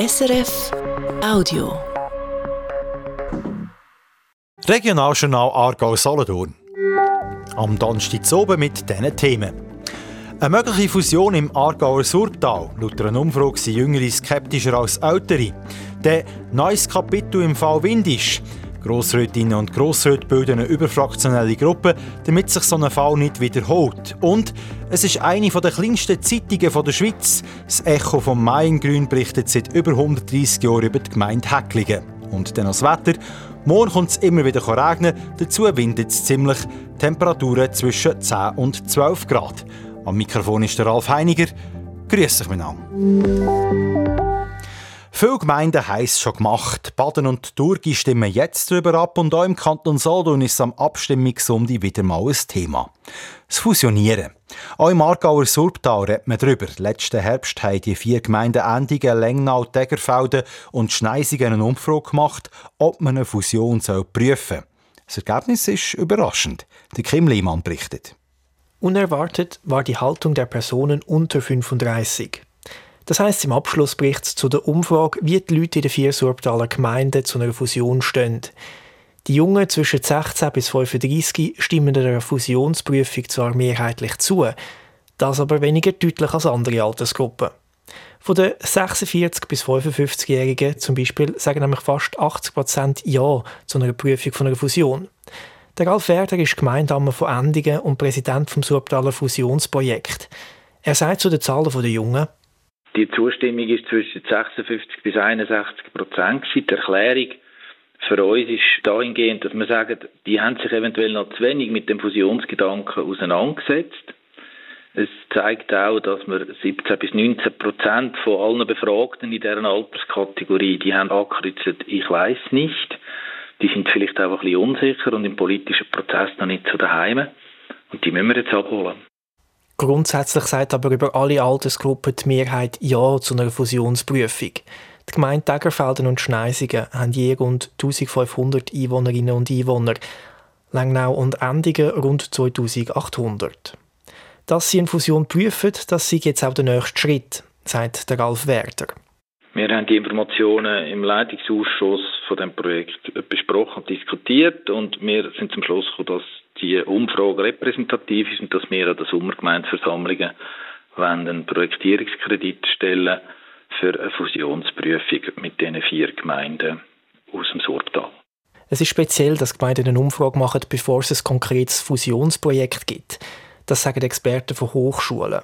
SRF Audio. Regionaljournal Aargau-Solothurn. Am Donnerstag oben mit diesen Themen. Eine mögliche Fusion im Aargauer Surtal. Laut einer Umfrage sind Jüngere skeptischer als Ältere. Der neues Kapitel im Fall Windisch. Grossrätinnen und Grossräte bilden eine überfraktionelle Gruppe, damit sich so ein Fall nicht wiederholt. Und es ist eine der kleinsten Zeitungen der Schweiz. Das Echo vom Maingrün berichtet seit über 130 Jahren über die Gemeinde Häcklingen. Und dann das Wetter. Morgen kommt es immer wieder regnen, dazu windet es ziemlich. Temperaturen zwischen 10 und 12 Grad. Am Mikrofon ist der Ralf Heiniger. Grüß euch miteinander. Viele Gemeinden haben es schon gemacht. Baden und Thurgi stimmen jetzt darüber ab und auch im Kanton Solothurn ist am Abstimmungssonntag wieder mal ein Thema. Das Fusionieren. Auch im Aargauer Surbtal redet man darüber. Letzten Herbst haben die vier Gemeinden Endigen, Lengnau, Degerfelden und Schneisingen eine Umfrage gemacht, ob man eine Fusion prüfen soll. Das Ergebnis ist überraschend. Der Kim Lehmann berichtet. Unerwartet war die Haltung der Personen unter 35. Das heißt im Abschlussbericht zu der Umfrage, wie die Leute in den vier Surbtaler Gemeinden zu einer Fusion stehen. Die Jungen zwischen 16 bis 35 stimmen einer Fusionsprüfung zwar mehrheitlich zu, das aber weniger deutlich als andere Altersgruppen. Von den 46- bis 55-Jährigen zum Beispiel sagen nämlich fast 80% Ja zu einer Prüfung von einer Fusion. Der Ralf Werder ist Gemeindeammer von Endingen und Präsident vom Surbtaler Fusionsprojekt. Er sagt zu den Zahlen der Jungen, die Zustimmung ist zwischen 56 bis 61 Prozent. Die Erklärung für uns ist dahingehend, dass wir sagen, die haben sich eventuell noch zu wenig mit dem Fusionsgedanken auseinandergesetzt. Es zeigt auch, dass wir 17 bis 19 Prozent von allen Befragten in deren Alterskategorie, die haben angekreuzt, ich weiß nicht. Die sind vielleicht auch ein bisschen unsicher und im politischen Prozess noch nicht zu daheim. Und die müssen wir jetzt abholen. Grundsätzlich sagt aber über alle Altersgruppen die Mehrheit Ja zu einer Fusionsprüfung. Die Gemeinden Degerfelden und Schneisingen haben je rund 1500 Einwohnerinnen und Einwohner, Lengnau und Endingen rund 2800. Dass sie eine Fusion prüfen, das sei jetzt auch der nächste Schritt, sagt der Ralf Werder. Wir haben die Informationen im Leitungsausschuss von dem Projekt besprochen und diskutiert und wir sind zum Schluss gekommen, dass die Umfrage repräsentativ ist und dass wir an der Sommergemeindeversammlungen einen Projektierungskredit stellen für eine Fusionsprüfung mit diesen vier Gemeinden aus dem Surtal. Es ist speziell, dass Gemeinden eine Umfrage machen, bevor es ein konkretes Fusionsprojekt gibt. Das sagen Experten von Hochschulen.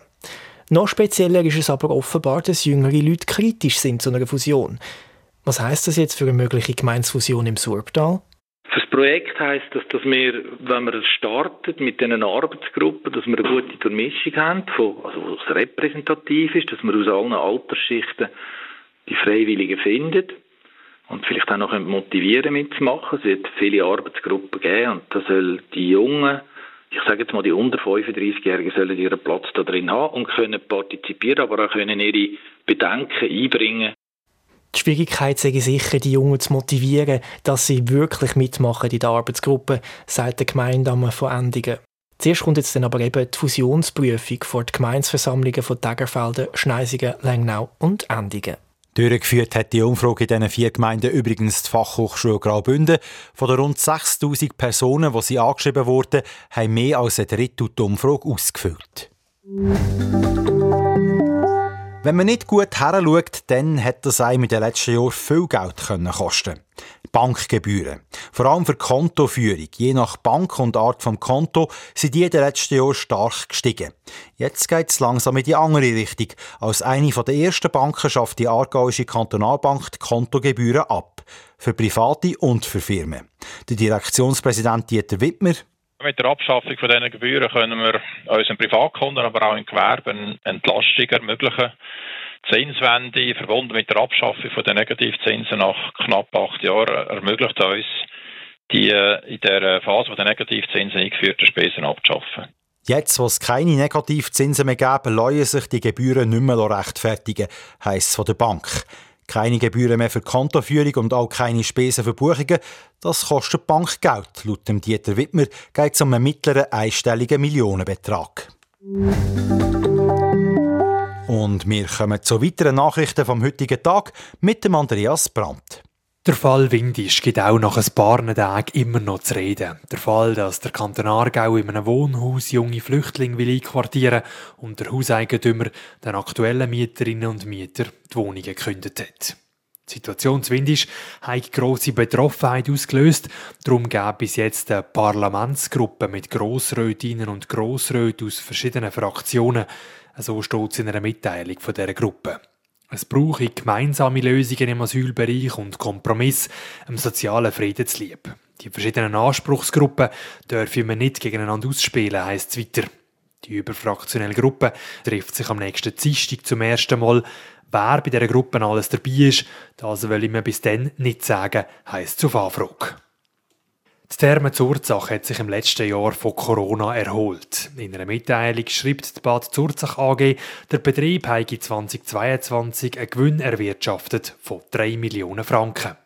Noch spezieller ist es aber offenbar, dass jüngere Leute kritisch sind zu einer Fusion. Was heißt das jetzt für eine mögliche Gemeinsfusion im Surtal? Das Projekt heißt, dass, dass wir, wenn wir starten mit diesen Arbeitsgruppen, dass wir eine gute Durchmischung haben, von, also was repräsentativ ist, dass wir aus allen Altersschichten die Freiwilligen finden und vielleicht auch noch motivieren mitzumachen. Es wird viele Arbeitsgruppen geben und da soll die Jungen, ich sage jetzt mal die unter 35-Jährigen, sollen ihren Platz da drin haben und können partizipieren, aber auch können ihre Bedenken einbringen die Schwierigkeit sei sicher, die Jungen zu motivieren, dass sie wirklich mitmachen in der Arbeitsgruppe, sagt der Gemeindamme von Endingen. Zuerst kommt jetzt dann aber eben die Fusionsprüfung vor die Gemeinsversammlungen von Degerfelden, Schneisingen, Lengnau und Endingen. Durchgeführt hat die Umfrage in diesen vier Gemeinden übrigens die Fachhochschule Graubünden. Von den rund 6000 Personen, die sie angeschrieben wurden, haben mehr als ein Drittel die Umfrage ausgefüllt. Wenn man nicht gut heranschaut, dann hat das einem in den letzten Jahren viel Geld kosten Bankgebühren. Vor allem für Kontoführung. Je nach Bank und Art vom Konto sind die in den letzten Jahren stark gestiegen. Jetzt geht es langsam in die andere Richtung. Als eine der ersten Banken schafft die Aargauische Kantonalbank die Kontogebühren ab. Für Private und für Firmen. Der Direktionspräsident Dieter Wittmer mit der Abschaffung von diesen Gebühren können wir unseren Privatkunden, aber auch im Gewerbe eine Entlastung ermöglichen. Zinswende verbunden mit der Abschaffung von den Negativzinsen nach knapp acht Jahren ermöglicht uns, die in der Phase der Negativzinsen eingeführten Spesen abzuschaffen. Jetzt, wo es keine Negativzinsen mehr geben, lassen sich die Gebühren nicht mehr rechtfertigen, heisst es von der Bank. Keine Gebühren mehr für Kontoführung und auch keine Spesen für Buchungen. Das kostet die Bank Geld. Laut dem Dieter Wittmer geht es um einen mittleren einstelligen Millionenbetrag. Und wir kommen zu weiteren Nachrichten vom heutigen Tag mit dem Andreas Brandt. Der Fall Windisch gibt auch nach ein paar Tagen immer noch zu reden. Der Fall, dass der Kanton Aargau in einem Wohnhaus junge Flüchtlinge will einquartieren und der Hauseigentümer den aktuellen Mieterinnen und Mietern die Wohnungen gekündigt hat. Die Situation zu Windisch hat grosse Betroffenheit ausgelöst. Darum gab es jetzt eine Parlamentsgruppe mit Grossrätinnen und Grossräten aus verschiedenen Fraktionen. So steht es in einer Mitteilung von dieser Gruppe. Es brauche gemeinsame Lösungen im Asylbereich und Kompromiss, im sozialen Frieden zu lieb. Die verschiedenen Anspruchsgruppen dürfen wir nicht gegeneinander ausspielen, heisst es weiter. Die überfraktionelle Gruppe trifft sich am nächsten Dienstag zum ersten Mal. Wer bei dieser Gruppe alles dabei ist, das will ich mir bis dann nicht sagen, heisst zu Anfrage. Die Therme Zurzach hat sich im letzten Jahr von Corona erholt. In einer Mitteilung schreibt die Bad Zurzach AG, der Betrieb habe 2022 einen Gewinn erwirtschaftet von 3 Millionen Franken.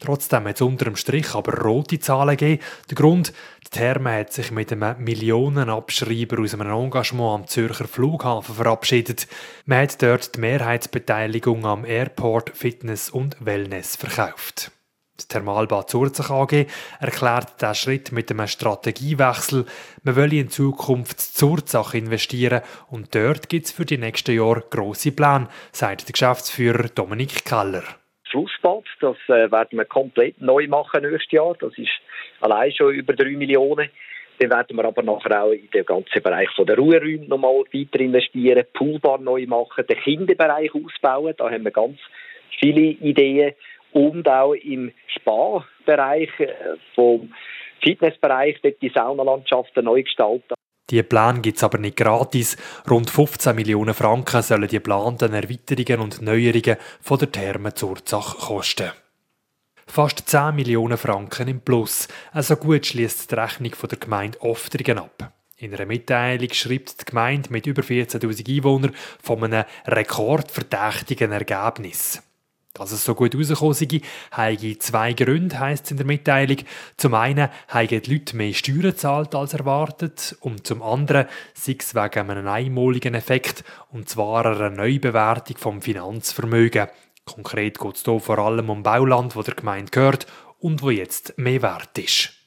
Trotzdem hat es unter dem Strich aber rote Zahlen gegeben. Der Grund, die Therme hat sich mit einem Millionenabschreiber aus einem Engagement am Zürcher Flughafen verabschiedet. Man hat dort die Mehrheitsbeteiligung am Airport Fitness und Wellness verkauft. Das Thermalbad Zurzach AG erklärt diesen Schritt mit einem Strategiewechsel. Man will in Zukunft Zurzach investieren und dort gibt es für die nächsten Jahre grosse Pläne, sagt der Geschäftsführer Dominik Keller. Schlussbad. Das äh, werden wir komplett neu machen nächstes Jahr. Das ist allein schon über 3 Millionen. Dann werden wir aber nachher auch in den ganzen Bereich der Ruheräume nochmal weiter investieren, Poolbar neu machen, den Kinderbereich ausbauen. Da haben wir ganz viele Ideen. Und auch im Spa-Bereich, äh, vom Fitnessbereich, dort die Saunalandschaften neu gestalten. Die Pläne gibt es aber nicht gratis. Rund 15 Millionen Franken sollen die geplanten Erweiterungen und Neuerungen von der Therme Zurzach kosten. Fast 10 Millionen Franken im Plus. Also gut schließt die Rechnung von der Gemeinde Oftrigen ab. In einer Mitteilung schreibt die Gemeinde mit über 14.000 Einwohnern von einem rekordverdächtigen Ergebnis. Dass es so gut rausgekommen sei, habe zwei Gründe, heisst es in der Mitteilung. Zum einen haben die Leute mehr Steuern gezahlt als erwartet und zum anderen sei es wegen einem einmaligen Effekt, und zwar einer Neubewertung vom Finanzvermögen. Konkret geht es hier vor allem um Bauland, wo der Gemeinde gehört und wo jetzt mehr wert ist.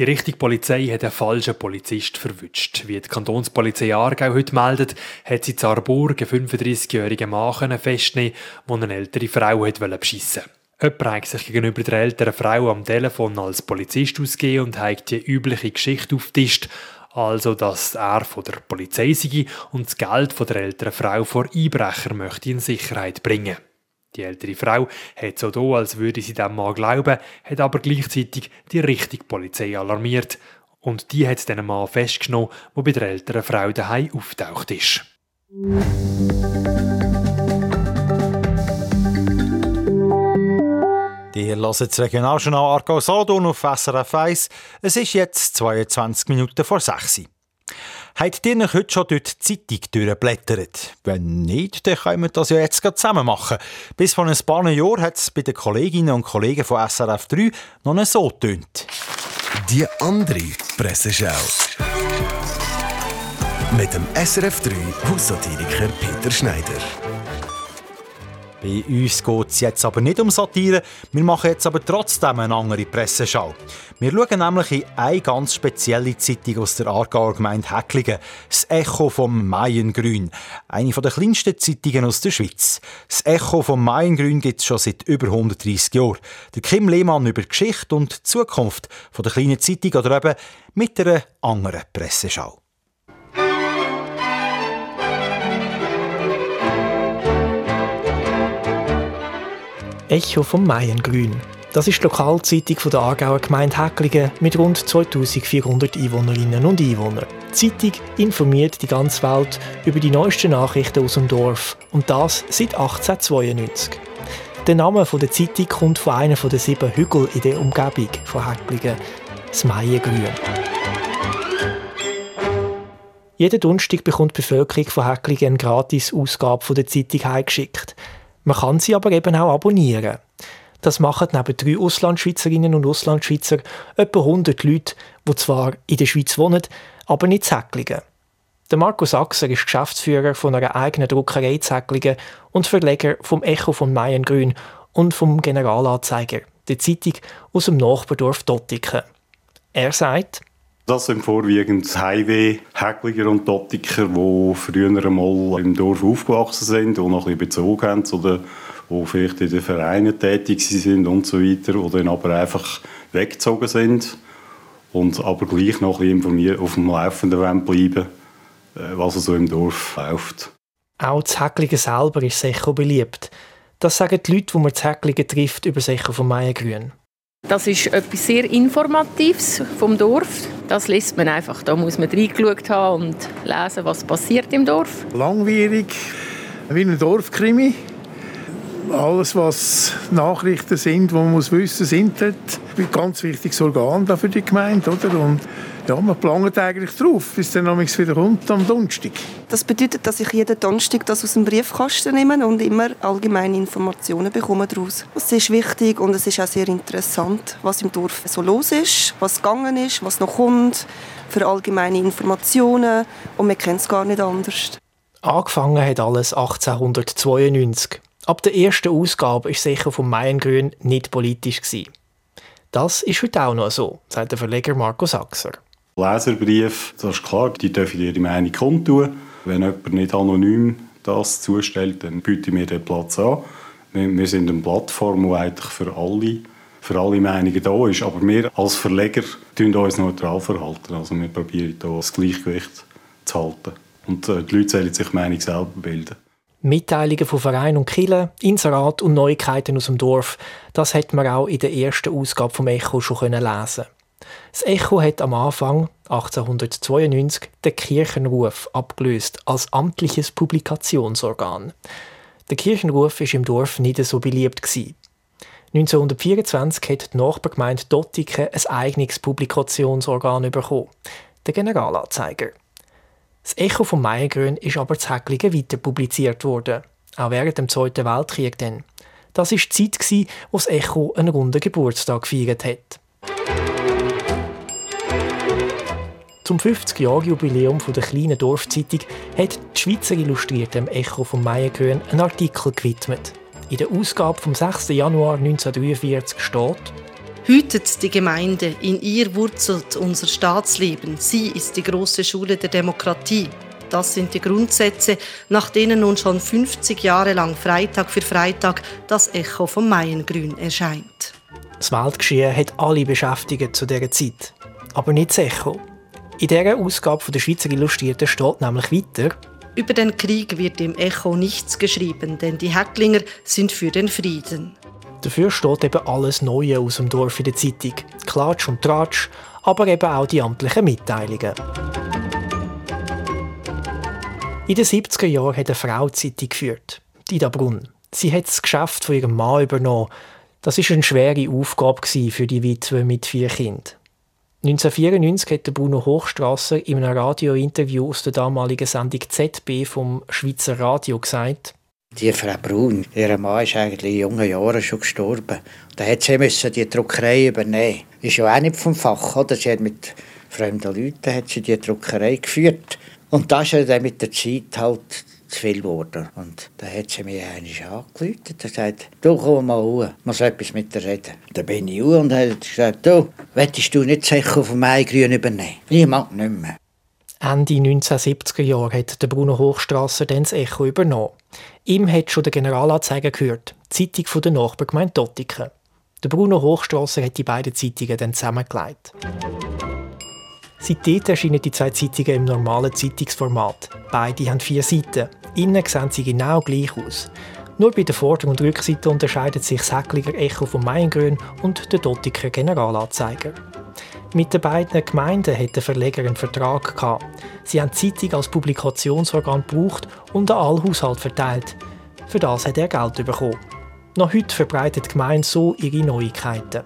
Die richtige Polizei hat einen falschen Polizist verwünscht. Wie die Kantonspolizei Aargau heute meldet, hat sie in Zarburg einen 35-jährigen Mann festnehmen der eine ältere Frau wollte beschissen. Jemand hat sich gegenüber der älteren Frau am Telefon als Polizist ausgegeben und hat die übliche Geschichte auftischt, also dass er von der Polizei sei und das Geld von der älteren Frau vor Einbrecher möchte in Sicherheit bringen. Die ältere Frau hat so da, als würde sie dem Mann glauben, hat aber gleichzeitig die richtige Polizei alarmiert. Und die hat den Mann festgenommen, der bei der älteren Frau daheim auftaucht ist. Ihr hört das Regionaljournal Argau Solothurn auf SRF 1. Es ist jetzt 22 Minuten vor 6 Uhr. Habt ihr euch heute schon durch die Zeitung durchgeblättert? Wenn nicht, dann können wir das ja jetzt zusammen machen. Bis vor ein paar Jahren hat es bei den Kolleginnen und Kollegen von SRF 3 noch so tönt. Die andere Presseschau. Mit dem SRF 3 Haussatiriker Peter Schneider. Bei uns geht es jetzt aber nicht um Satire, wir machen jetzt aber trotzdem eine andere Presseschau. Wir schauen nämlich in eine ganz spezielle Zeitung aus der Aargauer Gemeinde Häcklingen, das Echo vom Maiengrün, eine der kleinsten Zeitungen aus der Schweiz. Das Echo vom Maiengrün gibt es schon seit über 130 Jahren. Der Kim Lehmann über Geschichte und Zukunft von der kleinen Zeitung oder eben mit einer anderen Presseschau. Echo vom Maiengrün. Das ist die Lokalzeitung der Aargauer Gemeinde Häcklingen mit rund 2400 Einwohnerinnen und Einwohnern. Die Zeitung informiert die ganze Welt über die neuesten Nachrichten aus dem Dorf und das seit 1892. Der Name der Zeitung kommt von einem der sieben Hügel in der Umgebung von Häcklingen, das Maiengrün. Jeden Donnerstag bekommt die Bevölkerung von Häcklingen eine gratis Ausgabe der Zeitung heimgeschickt. Man kann sie aber eben auch abonnieren. Das machen neben drei Auslandschweizerinnen und Auslandschweizer etwa 100 Leute, die zwar in der Schweiz wohnen, aber nicht Säcklinge. Der Markus Axer ist Geschäftsführer von einer eigenen Druckerei Zäcklingen und Verleger vom Echo von Mayengrün und vom Generalanzeiger, der Zeitung aus dem Nachbardorf Dottiken. Er sagt, das sind vorwiegend Highway-Häckliger und Dottiker, die früher einmal im Dorf aufgewachsen sind und noch ein bisschen Bezug haben zu den, vielleicht in den Vereinen tätig sind und so weiter, die dann aber einfach weggezogen sind und aber gleich noch ein informiert auf dem Laufenden bleiben äh, was so im Dorf läuft. Auch das Häckligen selber ist sicher beliebt. Das sagen die Leute, die man das Häckligen trifft, über sicher vom Maiengrün. Das ist etwas sehr Informatives vom Dorf. Das liest man einfach. Da muss man reingeschaut haben und lesen, was passiert im Dorf. Langwierig, wie ein Dorfkrimi. Alles, was Nachrichten sind, die man muss wissen sind dort ein ganz wichtiges Organ für die Gemeinde. Oder? Und ja, man plant eigentlich drauf, bis dann wieder kommt am Donnerstag. Das bedeutet, dass ich jeden Donnerstag das aus dem Briefkasten nehme und immer allgemeine Informationen bekomme daraus. Es ist wichtig und es ist auch sehr interessant, was im Dorf so los ist, was gegangen ist, was noch kommt, für allgemeine Informationen und man kennt es gar nicht anders. Angefangen hat alles 1892. Ab der ersten Ausgabe war sicher vom Mayengrün nicht politisch. Das ist heute auch noch so, sagt der Verleger Markus Axer. Leserbrief, das ist klar, die dürfen ihre Meinung kundtun. Wenn jemand nicht anonym das zustellt, dann bieten wir den Platz an. Wir sind eine Plattform, die eigentlich für alle, für alle Meinungen da ist. Aber wir als Verleger tun uns neutral verhalten. Also wir probieren hier das Gleichgewicht zu halten. Und äh, die Leute sollen sich Meinung selber bilden. Mitteilungen von Vereinen und Kirchen, Inserat und Neuigkeiten aus dem Dorf, das hat man auch in der ersten Ausgabe vom Echo schon lesen das Echo hat am Anfang 1892 den Kirchenruf abgelöst als amtliches Publikationsorgan. Der Kirchenruf ist im Dorf nicht so beliebt 1924 hat die Nachbargemeinde Dottiken ein eigenes Publikationsorgan bekommen, der Generalanzeiger. Das Echo vom Maiengrün ist aber zu Häcklingen weiter publiziert worden, auch während dem Zweiten Weltkrieg dann. Das war die Zeit, wo das Echo einen runden Geburtstag gefeiert hat. Zum 50-Jahr-Jubiläum der kleinen Dorfzeitung hat die Schweizer Illustrierte im Echo vom Maiengrün einen Artikel gewidmet. In der Ausgabe vom 6. Januar 1943 steht Hütet die Gemeinde, in ihr wurzelt unser Staatsleben. Sie ist die große Schule der Demokratie. Das sind die Grundsätze, nach denen nun schon 50 Jahre lang Freitag für Freitag das Echo vom Maiengrün erscheint. Das Weltgeschehen hat alle beschäftigt zu dieser Zeit. Aber nicht das Echo. In dieser Ausgabe der Schweizer Illustrierten steht nämlich weiter, über den Krieg wird im Echo nichts geschrieben, denn die Hecklinger sind für den Frieden. Dafür steht eben alles Neue aus dem Dorf in der Zeitung. Klatsch und Tratsch, aber eben auch die amtlichen Mitteilungen. In den 70er Jahren hat eine Frau die Zeitung geführt, Dida Brunn. Sie hat das Geschäft von ihrem Mann übernommen. Das war eine schwere Aufgabe für die Witwe mit vier Kindern. 1994 hat Bruno Hochstrasser in einem Radiointerview aus der damaligen Sendung ZB vom Schweizer Radio gesagt, die Frau Brun, ihr Mann ist eigentlich in jungen Jahren schon gestorben. Da hat sie müssen die Druckerei übernehmen. Ist ja auch nicht vom Fach, oder? Sie hat mit fremden Leuten hat sie die Druckerei geführt. Und das ist dann mit der Zeit halt zu viel geworden. Und da hat sie mich einmal angerufen und gesagt, du komm mal hoch, ich muss etwas mit dir reden. Da bin ich hoch und hat gesagt, du, willst du nicht sicher auf dem Grün übernehmen? Ich mag nicht mehr. Ende 1970er Jahre hat der Bruno Hochstrasser dann das Echo übernommen. Ihm hat schon der Generalanzeiger gehört, die Zeitung der Nachbargemeinde Dottiken. Der Bruno Hochstrasser hat die beiden Zeitungen dann zusammengelegt. Seitdem erscheinen die zwei Zeitungen im normalen Zeitungsformat. Beide haben vier Seiten. Innen sehen sie genau gleich aus. Nur bei der Vorder- und Rückseite unterscheidet sich das Heckliger Echo vom Maingrün und der Dottiker Generalanzeiger. Mit den beiden Gemeinden hat der Verleger einen Vertrag gehabt. Sie haben die Zeitung als Publikationsorgan gebraucht und an alle Haushalte verteilt. Für das hat er Geld bekommen. Noch heute verbreitet die Gemeinde so ihre Neuigkeiten.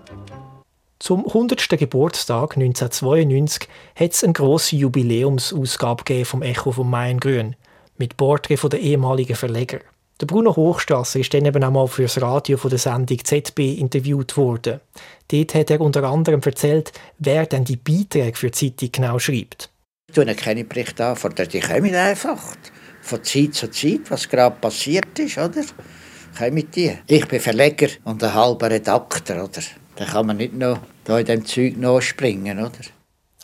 Zum 100. Geburtstag 1992 hat es eine grosse Jubiläumsausgabe vom Echo vom Maingrün mit Porträt der ehemaligen Verleger. Der Bruno Hochstrasser ist dann eben einmal für das Radio von der Sendung ZB interviewt worden. Dort hat er unter anderem erzählt, wer denn die Beiträge für die Zeitung genau schreibt. Ich tue keine Berichte an, die kommen einfach. Von Zeit zu Zeit, was gerade passiert ist, oder? Kommen die. Ich bin Verleger und ein halber Redakteur, oder? Da kann man nicht noch da in dem Zeug nachspringen, oder?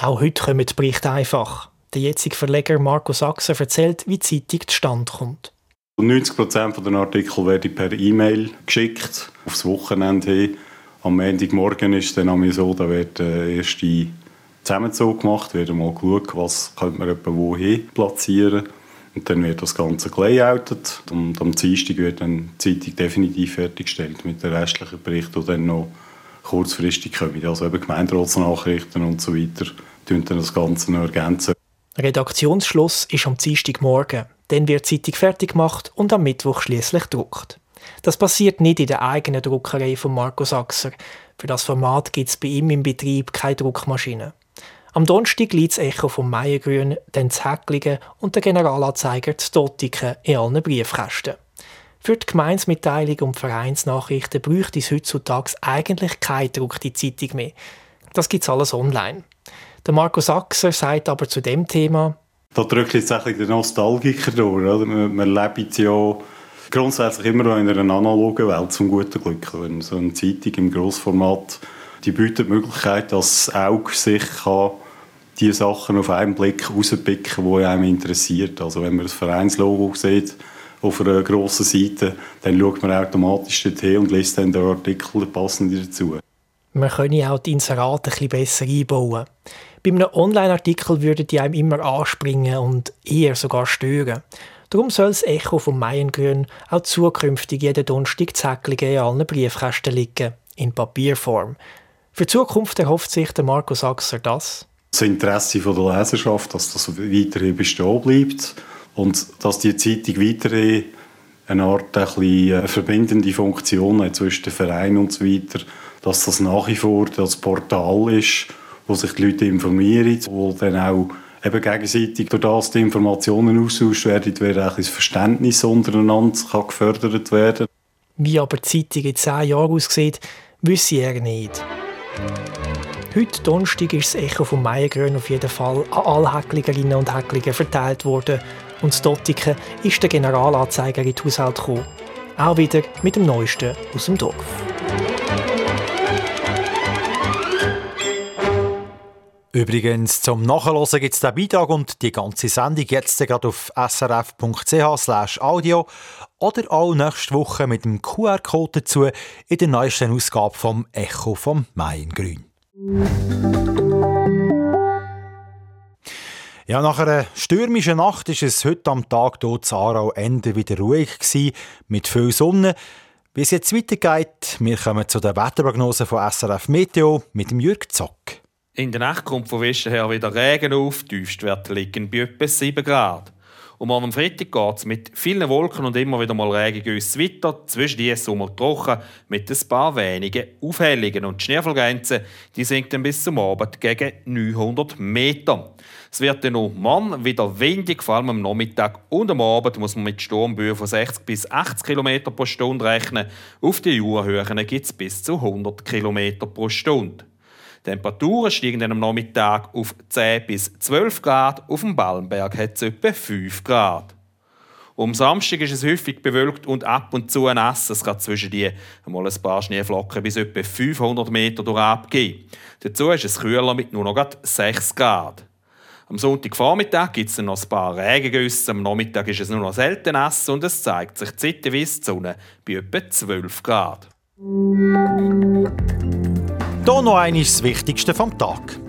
Auch heute kommen die Berichte einfach. Der jetzige Verleger Marco Sachser erzählt, wie die Zeitung zustande kommt. 90 Prozent der Artikel werden per E-Mail geschickt, aufs Wochenende hin. Am Montagmorgen ist dann so, da wird der erste Zusammenzug gemacht, wird mal geschaut, was könnte man etwa wohin platzieren und dann wird das Ganze gelayoutet und am Dienstag wird dann die Zeitung definitiv fertiggestellt mit den restlichen Berichten, die dann noch kurzfristig kommen. Also eben Gemeinderatsnachrichten und so weiter, dann das Ganze noch ergänzen. Redaktionsschluss ist am Dienstagmorgen. Dann wird die Zeitung fertig gemacht und am Mittwoch schließlich gedruckt. Das passiert nicht in der eigenen Druckerei von Marco Sachser. Für das Format gibt es bei ihm im Betrieb keine Druckmaschine. Am Donnerstag liegt das Echo vom Meiergrün, dann das Häckligen und der Generalanzeiger zu Dottiken in allen Briefkästen. Für die Gemeinsmitteilung und Vereinsnachrichten bräuchte es heutzutage eigentlich keine gedruckte Zeitung mehr. Das gibt es alles online. Der Marco Sachser sagt aber zu dem Thema, da drückt jetzt ein der Nostalgiker durch. Oder? Man lebt ja grundsätzlich immer noch in einer analogen Welt, zum guten Glück. Wenn so eine Zeitung im Grossformat die bietet die Möglichkeit, dass das Auge sich kann die Sachen auf einen Blick rauspicken die einem interessiert. Also wenn man das Vereinslogo sieht auf einer grossen Seite, dann schaut man automatisch dorthin und liest dann den Artikel passend dazu. Man könne auch die Inserate ein bisschen besser einbauen. Bei einem Online-Artikel würden die einem immer anspringen und eher sogar stören. Darum soll das Echo vom Maiengrün auch zukünftig jeden Donnerstag Zäcklinge in allen Briefkästen liegen, in Papierform. Für die Zukunft erhofft sich der Marco Sachser das. Das Interesse der Leserschaft, dass das weiterhin bestehen bleibt und dass die Zeitung weiterhin eine Art ein bisschen äh, verbindende Funktion hat zwischen den Vereinen und so weiter, dass das nach wie vor das Portal ist, wo sich die Leute informieren, wo dann auch eben gegenseitig durch das die Informationen austauscht werden, wird auch das Verständnis untereinander kann gefördert werden. Wie aber die Zeitung in zehn Jahren aussieht, wüsste er nicht. Heute Donnerstag ist das Echo vom Meiergrün auf jeden Fall an alle Häckligerinnen und Häckliger verteilt worden und Dottiken ist der Generalanzeiger in die Haushalt gekommen. Auch wieder mit dem Neuesten aus dem Dorf. Übrigens, zum Nachhören gibt es den Beitrag und die ganze Sendung jetzt gerade auf srf.ch audio oder auch nächste Woche mit dem QR-Code dazu in der neuesten Ausgabe vom Echo vom Maingrün. Ja, nach einer stürmischen Nacht ist es heute am Tag dort in Aarau Ende wieder ruhig gewesen, mit viel Sonne. Wie es jetzt weitergeht, wir kommen zu der Wetterprognose von SRF Meteo mit dem Jürg Zock. In der Nacht kommt von Westen her wieder Regen auf, die Tiefstwerte liegen bei etwa 7 Grad. Und am Freitag geht es mit vielen Wolken und immer wieder mal Regengüsse weiter, zwischen die Sommer trocken, mit ein paar wenigen Aufhellungen. Und die Schneefallgrenze die sinkt dann bis zum Abend gegen 900 Meter. Es wird dann noch Mann wieder windig, vor allem am Nachmittag und am Abend muss man mit Sturmböen von 60 bis 80 km pro Stunde rechnen. Auf den Jurahöhen gibt es bis zu 100 km pro Stunde. Die Temperaturen steigen dann am Nachmittag auf 10 bis 12 Grad, auf dem Ballenberg hat es etwa 5 Grad. Um Samstag ist es häufig bewölkt und ab und zu nass. Es kann zwischen die einmal ein paar Schneeflocken bis etwa 500 Meter durch abgehen. Dazu ist es kühler mit nur noch 6 Grad. Am Sonntagvormittag gibt es noch ein paar Regengüsse. Am Nachmittag ist es nur noch selten nass und es zeigt sich zeitweise die Sonne bei etwa 12 Grad. Hier noch einmal das Wichtigste vom Tag.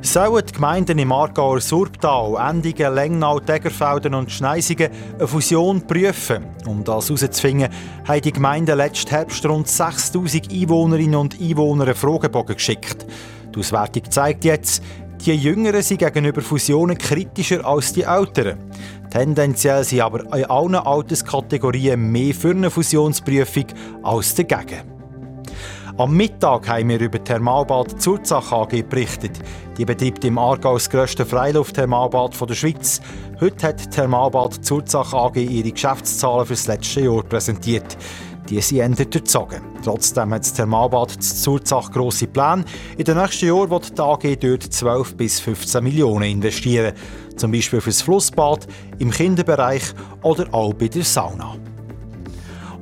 Sollen die Gemeinden im Aargauer Surbtal, Endigen, Lengnau, Degerfelden und Schneisingen eine Fusion prüfen? Um das herauszufinden, haben die Gemeinden letzten Herbst rund 6000 Einwohnerinnen und Einwohner einen Fragebogen geschickt. Die Auswertung zeigt jetzt, die Jüngeren sind gegenüber Fusionen kritischer als die Älteren. Tendenziell sind aber in allen Alterskategorien mehr für eine Fusionsprüfung als dagegen. Am Mittag haben wir über Thermalbad Zurzach AG berichtet. Die betreibt im Aargau das grösste Freiluftthermalbad der Schweiz. Heute hat Thermalbad Zurzach AG ihre Geschäftszahlen für das letzte Jahr präsentiert. die sind eher durchzogen. Trotzdem hat das Thermalbad zu Zurzach grosse Pläne. In den nächsten Jahren wird die AG dort 12 bis 15 Millionen investieren. Zum Beispiel für das Flussbad, im Kinderbereich oder auch bei der Sauna.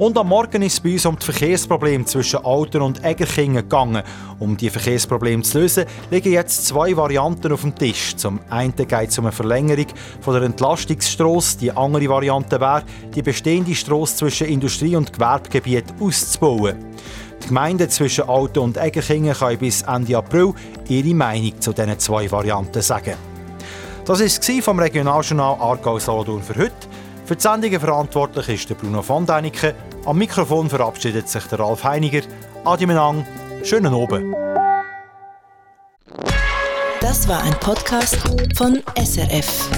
Und am Morgen ist es bei uns um die Verkehrsprobleme zwischen Alter und Egerkingen gegangen. Um die Verkehrsprobleme zu lösen, liegen jetzt zwei Varianten auf dem Tisch. Zum einen geht es um eine Verlängerung von der Entlastungsstrasse. Die andere Variante wäre, die bestehende Strasse zwischen Industrie- und Gewerbegebiet auszubauen. Die Gemeinden zwischen Alten und Egerkingen können bis Ende April ihre Meinung zu diesen zwei Varianten sagen. Das war vom Regionaljournal Aargau-Solothurn für heute. Für die Sendungen verantwortlich ist der Bruno von Däniken. Am Mikrofon verabschiedet sich der Ralf Heiniger. Adi Menang, schönen Abend. Das war ein Podcast von SRF.